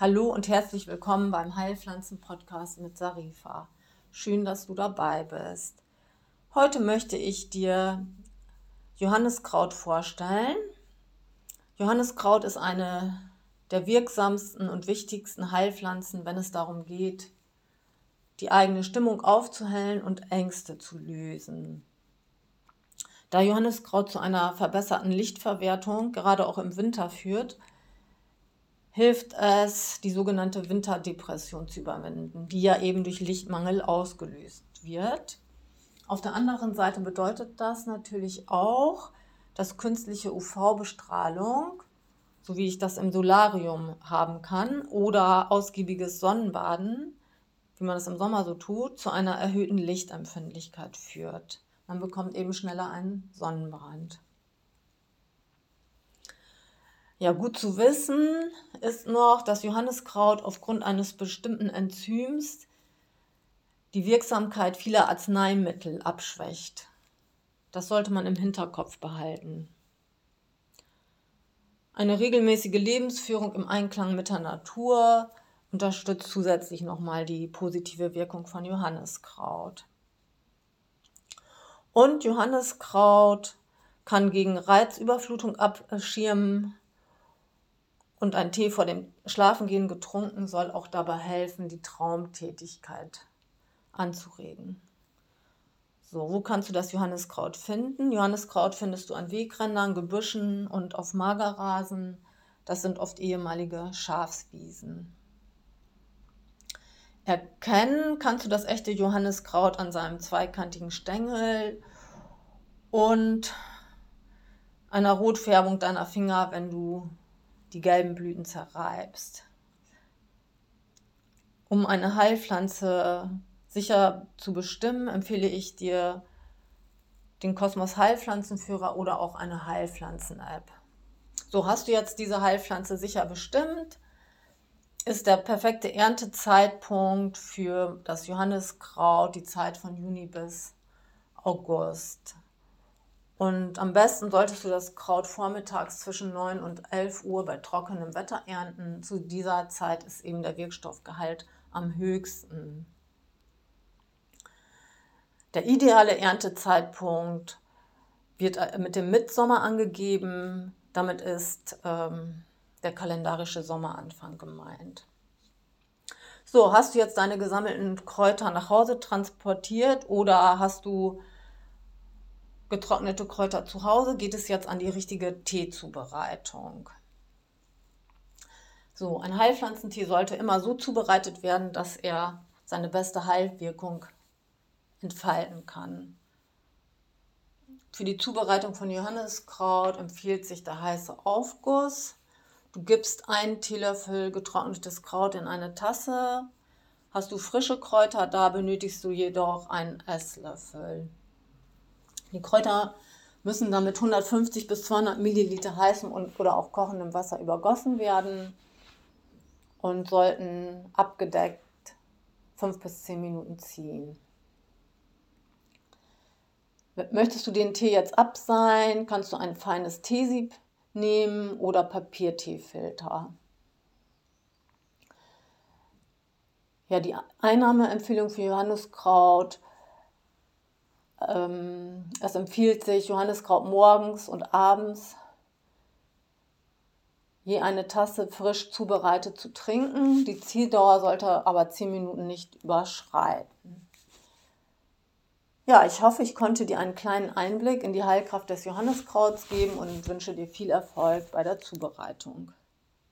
Hallo und herzlich willkommen beim Heilpflanzen-Podcast mit Sarifa. Schön, dass du dabei bist. Heute möchte ich dir Johanniskraut vorstellen. Johanniskraut ist eine der wirksamsten und wichtigsten Heilpflanzen, wenn es darum geht, die eigene Stimmung aufzuhellen und Ängste zu lösen. Da Johanniskraut zu einer verbesserten Lichtverwertung gerade auch im Winter führt, hilft es, die sogenannte Winterdepression zu überwinden, die ja eben durch Lichtmangel ausgelöst wird. Auf der anderen Seite bedeutet das natürlich auch, dass künstliche UV-Bestrahlung, so wie ich das im Solarium haben kann, oder ausgiebiges Sonnenbaden, wie man es im Sommer so tut, zu einer erhöhten Lichtempfindlichkeit führt. Man bekommt eben schneller einen Sonnenbrand. Ja, gut zu wissen ist noch, dass Johanniskraut aufgrund eines bestimmten Enzyms die Wirksamkeit vieler Arzneimittel abschwächt. Das sollte man im Hinterkopf behalten. Eine regelmäßige Lebensführung im Einklang mit der Natur unterstützt zusätzlich nochmal die positive Wirkung von Johanniskraut. Und Johanniskraut kann gegen Reizüberflutung abschirmen, und ein Tee vor dem Schlafengehen getrunken soll auch dabei helfen, die Traumtätigkeit anzuregen. So, wo kannst du das Johanniskraut finden? Johanniskraut findest du an Wegrändern, Gebüschen und auf Magerrasen. Das sind oft ehemalige Schafswiesen. Erkennen kannst du das echte Johanniskraut an seinem zweikantigen Stängel und einer Rotfärbung deiner Finger, wenn du die gelben Blüten zerreibst. Um eine Heilpflanze sicher zu bestimmen, empfehle ich dir den Kosmos Heilpflanzenführer oder auch eine Heilpflanzen-App. So hast du jetzt diese Heilpflanze sicher bestimmt, ist der perfekte Erntezeitpunkt für das Johanniskraut die Zeit von Juni bis August. Und am besten solltest du das Kraut vormittags zwischen 9 und 11 Uhr bei trockenem Wetter ernten. Zu dieser Zeit ist eben der Wirkstoffgehalt am höchsten. Der ideale Erntezeitpunkt wird äh, mit dem Mitsommer angegeben. Damit ist ähm, der kalendarische Sommeranfang gemeint. So, hast du jetzt deine gesammelten Kräuter nach Hause transportiert oder hast du getrocknete Kräuter zu Hause, geht es jetzt an die richtige Teezubereitung. So, ein Heilpflanzentee sollte immer so zubereitet werden, dass er seine beste Heilwirkung entfalten kann. Für die Zubereitung von Johanniskraut empfiehlt sich der heiße Aufguss. Du gibst einen Teelöffel getrocknetes Kraut in eine Tasse. Hast du frische Kräuter da, benötigst du jedoch einen Esslöffel. Die Kräuter müssen dann mit 150 bis 200 Milliliter heißem und, oder auch kochendem Wasser übergossen werden und sollten abgedeckt 5 bis 10 Minuten ziehen. Möchtest du den Tee jetzt abseihen, kannst du ein feines Teesieb nehmen oder Papierteefilter. Ja, die Einnahmeempfehlung für Johanniskraut es empfiehlt sich Johanniskraut morgens und abends je eine Tasse frisch zubereitet zu trinken. Die Zieldauer sollte aber 10 Minuten nicht überschreiten. Ja, ich hoffe, ich konnte dir einen kleinen Einblick in die Heilkraft des Johanniskrauts geben und wünsche dir viel Erfolg bei der Zubereitung.